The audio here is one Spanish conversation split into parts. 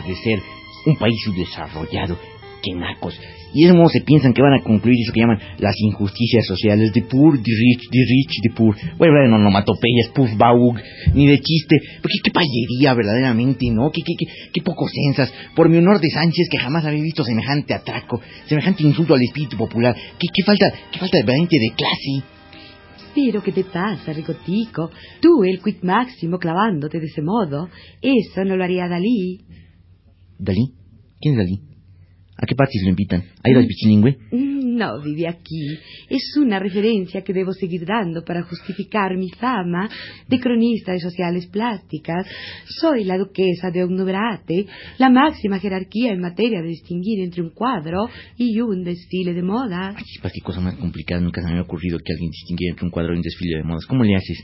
de ser un país subdesarrollado, que nacos. Y ese modo se piensan que van a concluir eso que llaman las injusticias sociales, de poor, de rich, de rich, de poor. Voy a hablar de puff, baug, ni de chiste. Porque qué payería verdaderamente, ¿no? Qué, qué, qué, qué poco sensas. Por mi honor de Sánchez, que jamás había visto semejante atraco, semejante insulto al espíritu popular. Qué, qué falta, qué falta verdaderamente de clase. Pero ¿qué te pasa, Ricotico? Tú, el quick máximo, clavándote de ese modo. Eso no lo haría Dalí. ¿Dalí? ¿Quién es Dalí? ¿A qué partes lo invitan? ¿A ir al bilingüe? Mm, No vive aquí. Es una referencia que debo seguir dando para justificar mi fama de cronista de sociales plásticas. Soy la duquesa de Ognobrate, la máxima jerarquía en materia de distinguir entre un cuadro y un desfile de modas. Ay, chispas, qué cosa más complicada. Nunca se me había ocurrido que alguien distinguiera entre un cuadro y un desfile de modas. ¿Cómo le haces?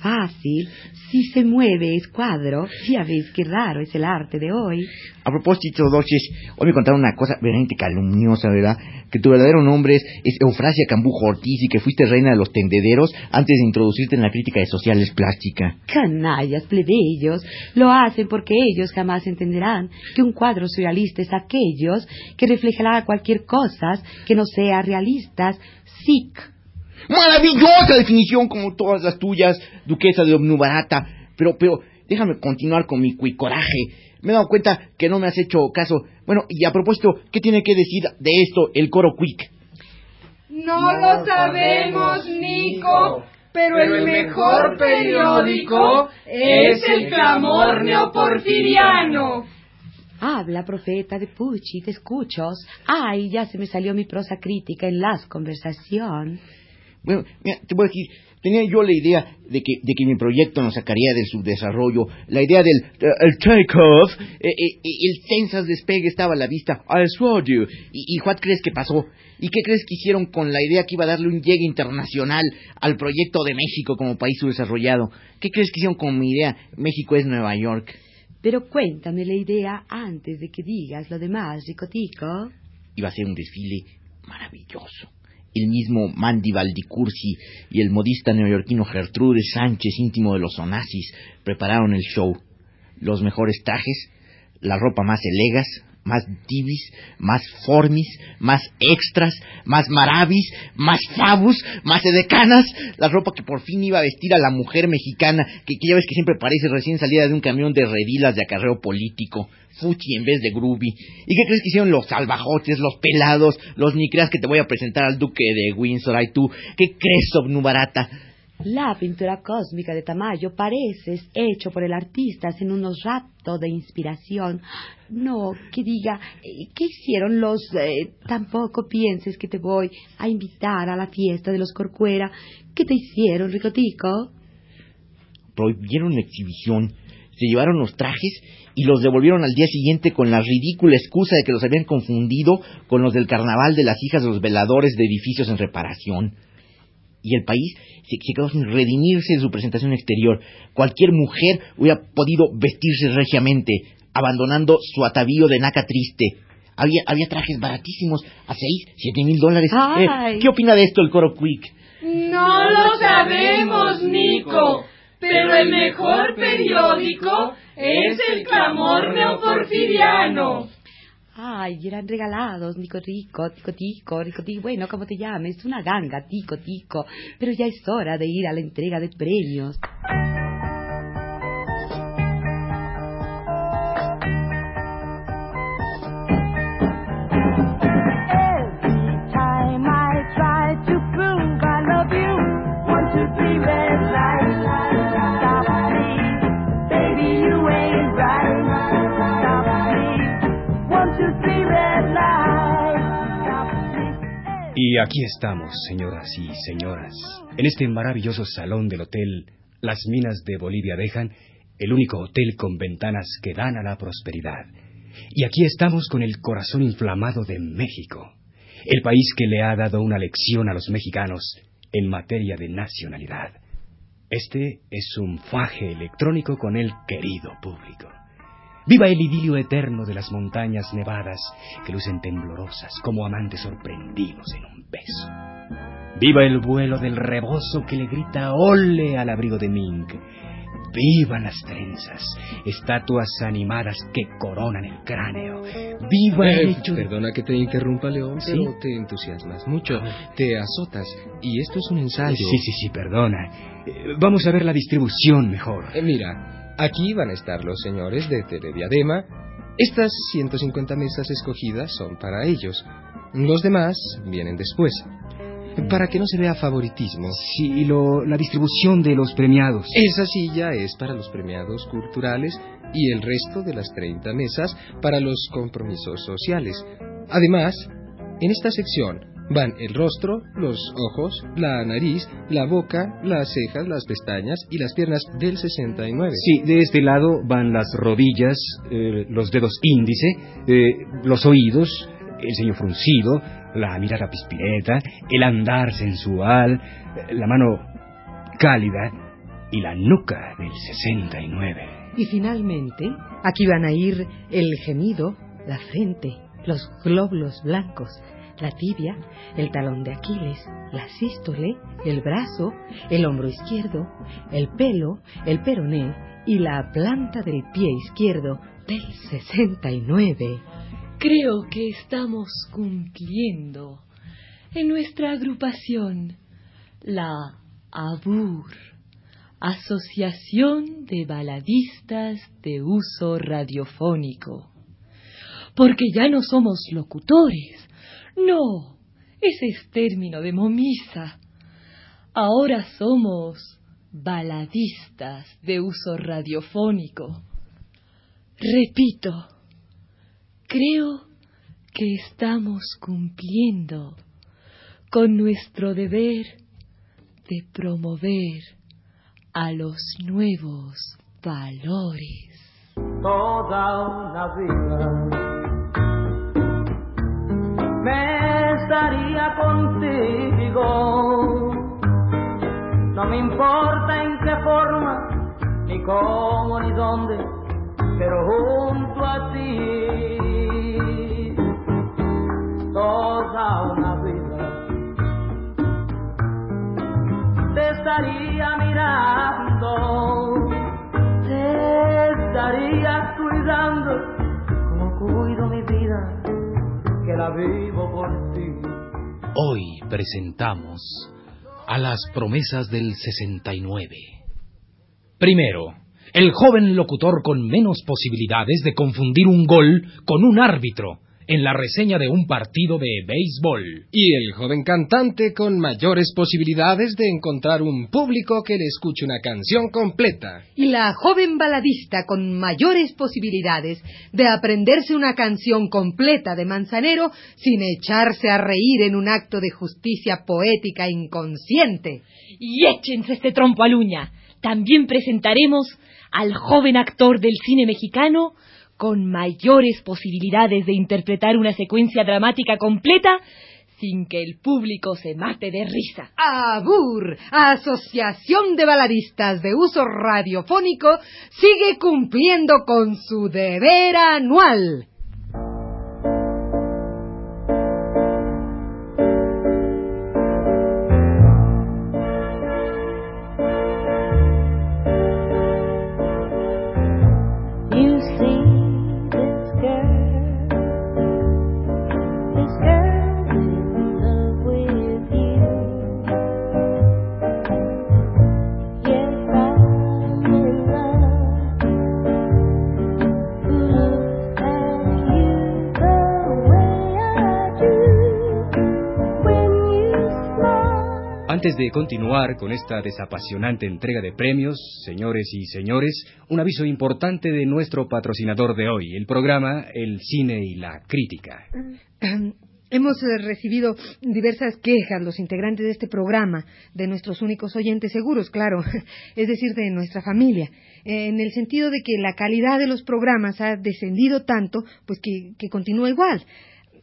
Fácil. Si se mueve es cuadro. Ya ves qué raro es el arte de hoy. A propósito, Doches, hoy me contaron una cosa verdaderamente calumniosa, ¿verdad? Que tu verdadero nombre es, es Eufrasia Cambujo Ortiz y que fuiste reina de los tendederos antes de introducirte en la crítica de sociales plástica. Canallas, plebeyos, lo hacen porque ellos jamás entenderán que un cuadro surrealista es aquellos que reflejará cualquier cosa que no sea realistas, sic. Maravillosa definición como todas las tuyas, duquesa de Omnubarata. Pero, pero, déjame continuar con mi cuicoraje. Me he dado cuenta que no me has hecho caso. Bueno, y a propósito, ¿qué tiene que decir de esto el coro quick? No lo sabemos, Nico, pero el mejor periódico es el clamor neoporfiriano. Habla, profeta de Pucci, te escucho. Ay, ya se me salió mi prosa crítica en las conversación. Bueno, mira, te voy a decir, tenía yo la idea de que, de que mi proyecto nos sacaría del subdesarrollo, la idea del eh, el take-off, eh, eh, el tensas despegue estaba a la vista, I saw you. ¿Y, ¿Y what crees que pasó? ¿Y qué crees que hicieron con la idea que iba a darle un llegue internacional al proyecto de México como país subdesarrollado? ¿Qué crees que hicieron con mi idea? México es Nueva York. Pero cuéntame la idea antes de que digas lo demás, Ricotico. Iba a ser un desfile maravilloso. El mismo Mandy Valdicursi y el modista neoyorquino Gertrude Sánchez, íntimo de los Onassis, prepararon el show. Los mejores trajes, la ropa más elegas, más divis, más formis, más extras, más maravis, más fabus, más edecanas, la ropa que por fin iba a vestir a la mujer mexicana, que, que ya ves que siempre parece recién salida de un camión de redilas de acarreo político, fuchi en vez de groovy. ¿Y qué crees que hicieron los salvajotes, los pelados, los ni creas que te voy a presentar al duque de Windsor, ay tú, ¿qué crees, Obnubarata? La pintura cósmica de Tamayo pareces hecho por el artista en unos raptos de inspiración. No, que diga, eh, ¿qué hicieron los... eh, tampoco pienses que te voy a invitar a la fiesta de los Corcuera. ¿Qué te hicieron, Ricotico? prohibieron la exhibición, se llevaron los trajes y los devolvieron al día siguiente con la ridícula excusa de que los habían confundido con los del carnaval de las hijas de los veladores de edificios en reparación. Y el país se, se quedó sin redimirse de su presentación exterior. Cualquier mujer hubiera podido vestirse regiamente, abandonando su atavío de naca triste. Había, había trajes baratísimos, a seis, siete mil dólares. Eh. ¿Qué opina de esto el coro Quick? No lo sabemos, Nico, pero el mejor periódico es el clamor neoporfiriano. Ay, eran regalados, Nico Rico, Tico Tico, Rico Tico, bueno, como te llames, una ganga, Tico Tico, pero ya es hora de ir a la entrega de premios. Y aquí estamos, señoras y señoras, en este maravilloso salón del hotel Las Minas de Bolivia dejan, el único hotel con ventanas que dan a la prosperidad. Y aquí estamos con el corazón inflamado de México, el país que le ha dado una lección a los mexicanos en materia de nacionalidad. Este es un faje electrónico con el querido público. Viva el idilio eterno de las montañas nevadas que lucen temblorosas como amantes sorprendidos en Viva el vuelo del rebozo que le grita ole al abrigo de Mink. Vivan las trenzas, estatuas animadas que coronan el cráneo. Viva el Eh, hecho Perdona que te interrumpa, León, ¿Sí? pero te entusiasmas mucho, te azotas, y esto es un ensayo. Sí, sí, sí, perdona. Eh, Vamos a ver la distribución mejor. Eh, mira, aquí van a estar los señores de Telediadema. Estas 150 mesas escogidas son para ellos. Los demás vienen después. Para que no se vea favoritismo. Sí, y lo- la distribución de los premiados. Esa silla es para los premiados culturales y el resto de las 30 mesas para los compromisos sociales. Además, en esta sección van el rostro, los ojos, la nariz, la boca, las cejas, las pestañas y las piernas del 69. Sí, de este lado van las rodillas, eh, los dedos índice, eh, los oídos, el ceño fruncido, la mirada pispireta, el andar sensual, la mano cálida y la nuca del 69. Y finalmente, aquí van a ir el gemido, la frente, los glóbulos blancos, la tibia, el talón de Aquiles, la sístole, el brazo, el hombro izquierdo, el pelo, el peroné y la planta del pie izquierdo del 69. Creo que estamos cumpliendo en nuestra agrupación la ABUR, Asociación de Baladistas de Uso Radiofónico. Porque ya no somos locutores. No, ese es término de momisa. Ahora somos baladistas de uso radiofónico. Repito, creo que estamos cumpliendo con nuestro deber de promover a los nuevos valores. toda una vida. Me estaría contigo, no me importa en qué forma, ni cómo, ni dónde, pero junto a ti, estaría mirando te estaría cuidando como cuido mi vida, que la vivo por ti. Hoy presentamos a las promesas del 69. Primero, el joven locutor con menos posibilidades de confundir un gol con un árbitro en la reseña de un partido de béisbol. Y el joven cantante con mayores posibilidades de encontrar un público que le escuche una canción completa. Y la joven baladista con mayores posibilidades de aprenderse una canción completa de Manzanero sin echarse a reír en un acto de justicia poética inconsciente. Y échense este trompo al uña. También presentaremos al joven actor del cine mexicano con mayores posibilidades de interpretar una secuencia dramática completa sin que el público se mate de risa. ABUR, Asociación de Baladistas de Uso Radiofónico, sigue cumpliendo con su deber anual. Antes de continuar con esta desapasionante entrega de premios, señores y señores, un aviso importante de nuestro patrocinador de hoy, el programa El Cine y la Crítica. Hemos eh, recibido diversas quejas los integrantes de este programa, de nuestros únicos oyentes seguros, claro, es decir, de nuestra familia, en el sentido de que la calidad de los programas ha descendido tanto, pues que, que continúa igual.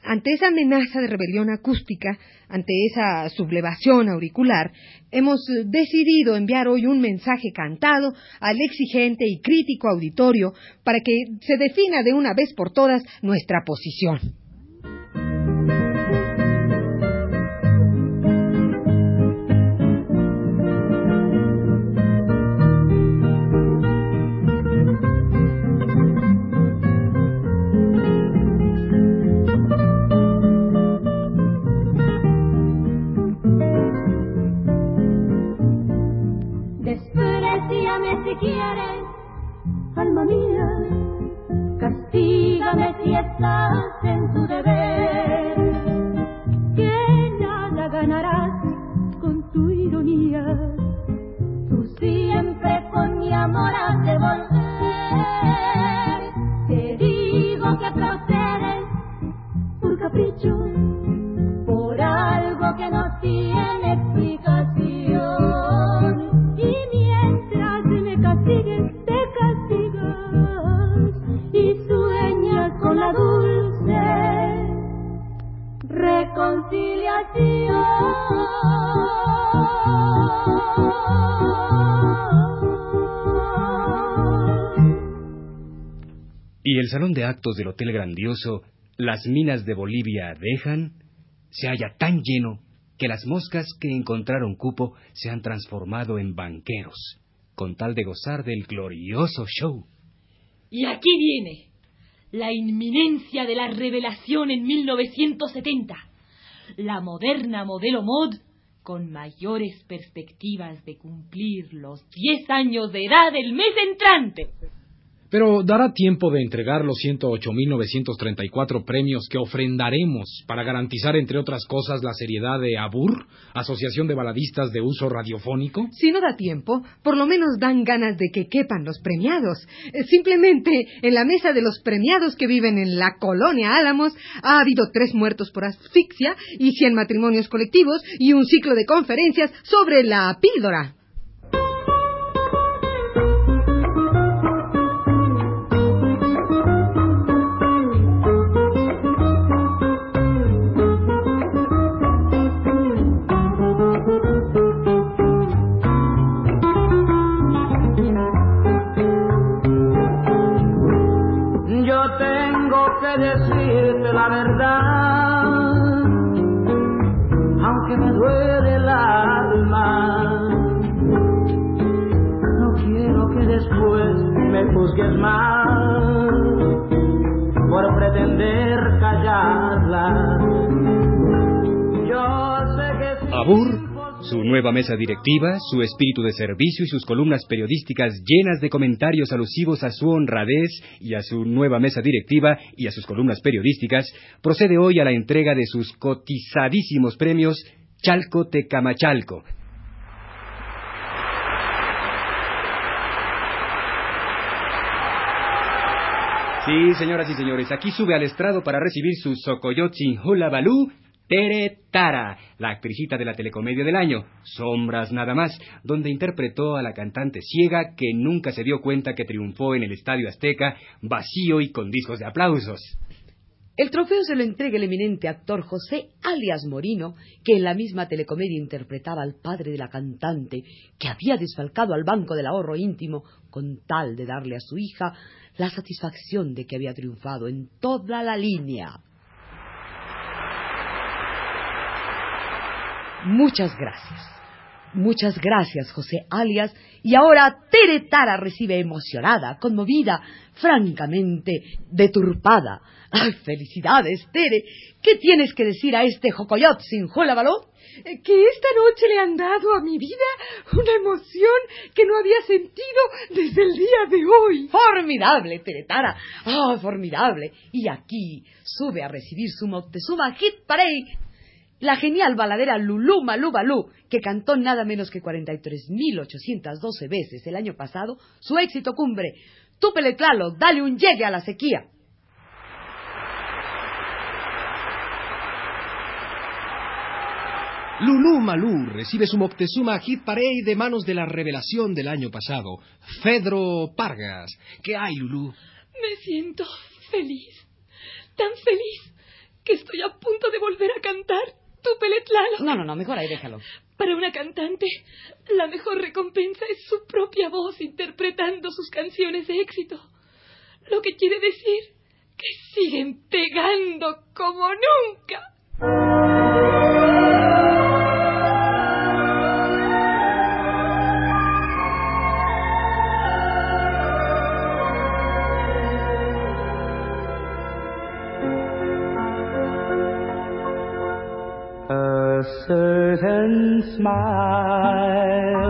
Ante esa amenaza de rebelión acústica, ante esa sublevación auricular, hemos eh, decidido enviar hoy un mensaje cantado al exigente y crítico auditorio para que se defina de una vez por todas nuestra posición. Con del Hotel Grandioso, las minas de Bolivia dejan, se halla tan lleno que las moscas que encontraron cupo se han transformado en banqueros, con tal de gozar del glorioso show. Y aquí viene la inminencia de la revelación en 1970. La moderna modelo mod con mayores perspectivas de cumplir los 10 años de edad el mes entrante. Pero dará tiempo de entregar los 108.934 premios que ofrendaremos para garantizar, entre otras cosas, la seriedad de ABUR, Asociación de Baladistas de Uso Radiofónico. Si no da tiempo, por lo menos dan ganas de que quepan los premiados. Eh, Simplemente en la mesa de los premiados que viven en la colonia Álamos ha habido tres muertos por asfixia y cien matrimonios colectivos y un ciclo de conferencias sobre la píldora. Su nueva mesa directiva, su espíritu de servicio y sus columnas periodísticas llenas de comentarios alusivos a su honradez y a su nueva mesa directiva y a sus columnas periodísticas, procede hoy a la entrega de sus cotizadísimos premios Chalco Tecamachalco. Sí, señoras y señores, aquí sube al estrado para recibir su Socoyotzin Hula Balú, Tere Tara, la actricita de la telecomedia del año, Sombras nada más, donde interpretó a la cantante ciega que nunca se dio cuenta que triunfó en el Estadio Azteca, vacío y con discos de aplausos. El trofeo se lo entrega el eminente actor José alias Morino, que en la misma telecomedia interpretaba al padre de la cantante, que había desfalcado al Banco del Ahorro Íntimo con tal de darle a su hija la satisfacción de que había triunfado en toda la línea. Muchas gracias. Muchas gracias, José Alias. Y ahora Tere Tara recibe emocionada, conmovida, francamente deturpada. ¡Ay, felicidades, Tere! ¿Qué tienes que decir a este jocoyot sin jolabaló? Eh, Que esta noche le han dado a mi vida una emoción que no había sentido desde el día de hoy. Formidable, Teretara. Ah, formidable. Y aquí sube a recibir su Moctezuma Hit Parade. La genial baladera Lulú Malú Balú, que cantó nada menos que 43.812 veces el año pasado, su éxito cumbre. Túpele claro, dale un llegue a la sequía. Lulú Malú recibe su Moctezuma Hit Parade de manos de la revelación del año pasado, Fedro Pargas. ¿Qué hay, Lulú? Me siento feliz, tan feliz, que estoy a punto de volver a cantar No, no, no, mejor ahí déjalo. Para una cantante, la mejor recompensa es su propia voz interpretando sus canciones de éxito. Lo que quiere decir que siguen pegando como nunca. Smile,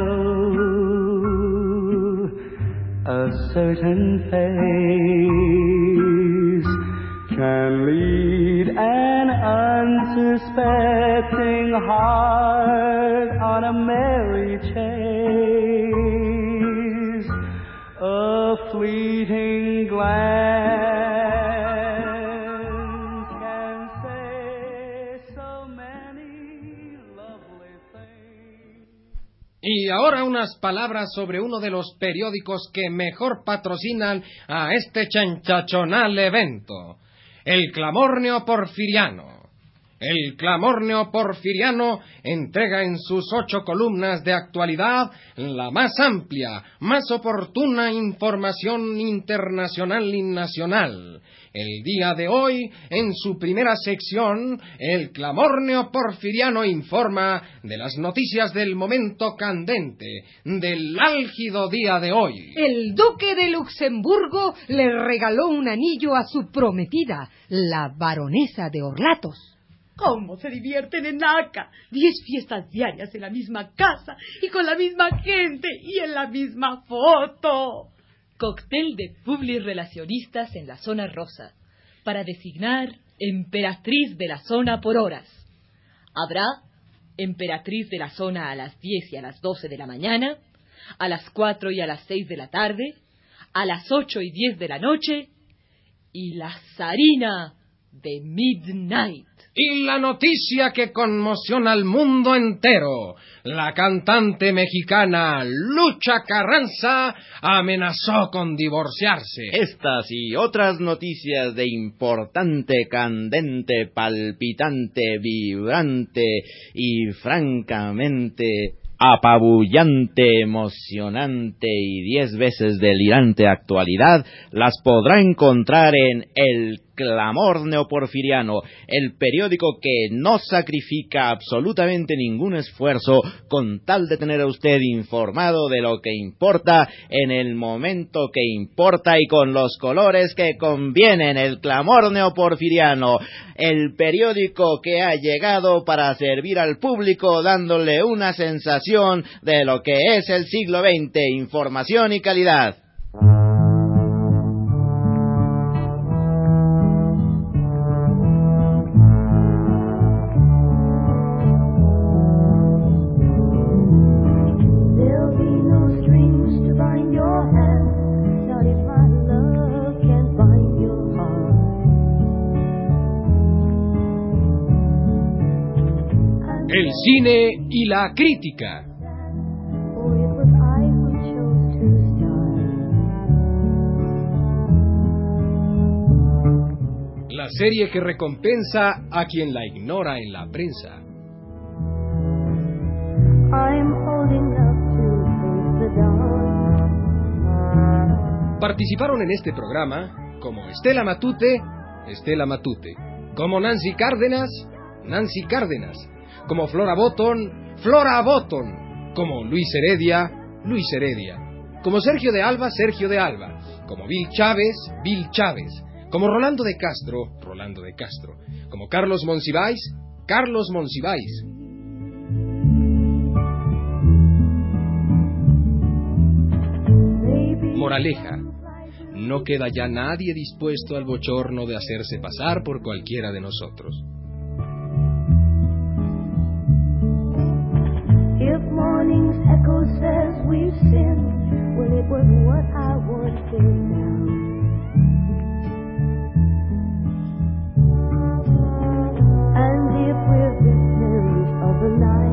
a certain face can lead an unsuspecting heart on a merry unas palabras sobre uno de los periódicos que mejor patrocinan a este chanchachonal evento, el Clamorneo Porfiriano. El Clamorneo Porfiriano entrega en sus ocho columnas de actualidad la más amplia, más oportuna información internacional y nacional. El día de hoy, en su primera sección, el Clamorneo Porfiriano informa de las noticias del momento candente, del álgido día de hoy. El duque de Luxemburgo le regaló un anillo a su prometida, la baronesa de Orlatos. ¿Cómo se divierten en Naca? Diez fiestas diarias en la misma casa y con la misma gente y en la misma foto. Cóctel de publis relacionistas en la zona rosa, para designar emperatriz de la zona por horas. Habrá emperatriz de la zona a las 10 y a las 12 de la mañana, a las 4 y a las 6 de la tarde, a las 8 y 10 de la noche, y la zarina de Midnight. Y la noticia que conmociona al mundo entero. La cantante mexicana Lucha Carranza amenazó con divorciarse. Estas y otras noticias de importante, candente, palpitante, vibrante y francamente apabullante, emocionante y diez veces delirante actualidad las podrá encontrar en El Clamor Neoporfiriano, el periódico que no sacrifica absolutamente ningún esfuerzo con tal de tener a usted informado de lo que importa en el momento que importa y con los colores que convienen. El Clamor Neoporfiriano, el periódico que ha llegado para servir al público dándole una sensación de lo que es el siglo XX, información y calidad. El cine y la crítica. La serie que recompensa a quien la ignora en la prensa. Participaron en este programa como Estela Matute, Estela Matute, como Nancy Cárdenas, Nancy Cárdenas, como Flora Botton, Flora Botton, como Luis Heredia, Luis Heredia, como Sergio de Alba, Sergio de Alba, como Bill Chávez, Bill Chávez, como Rolando de Castro, Rolando de Castro, como Carlos Monsiváis, Carlos Monsiváis, Moraleja. No queda ya nadie dispuesto al bochorno de hacerse pasar por cualquiera de nosotros. If morning's echo says we've sinned, well, it was what I wanted now. And if we're victims of the night,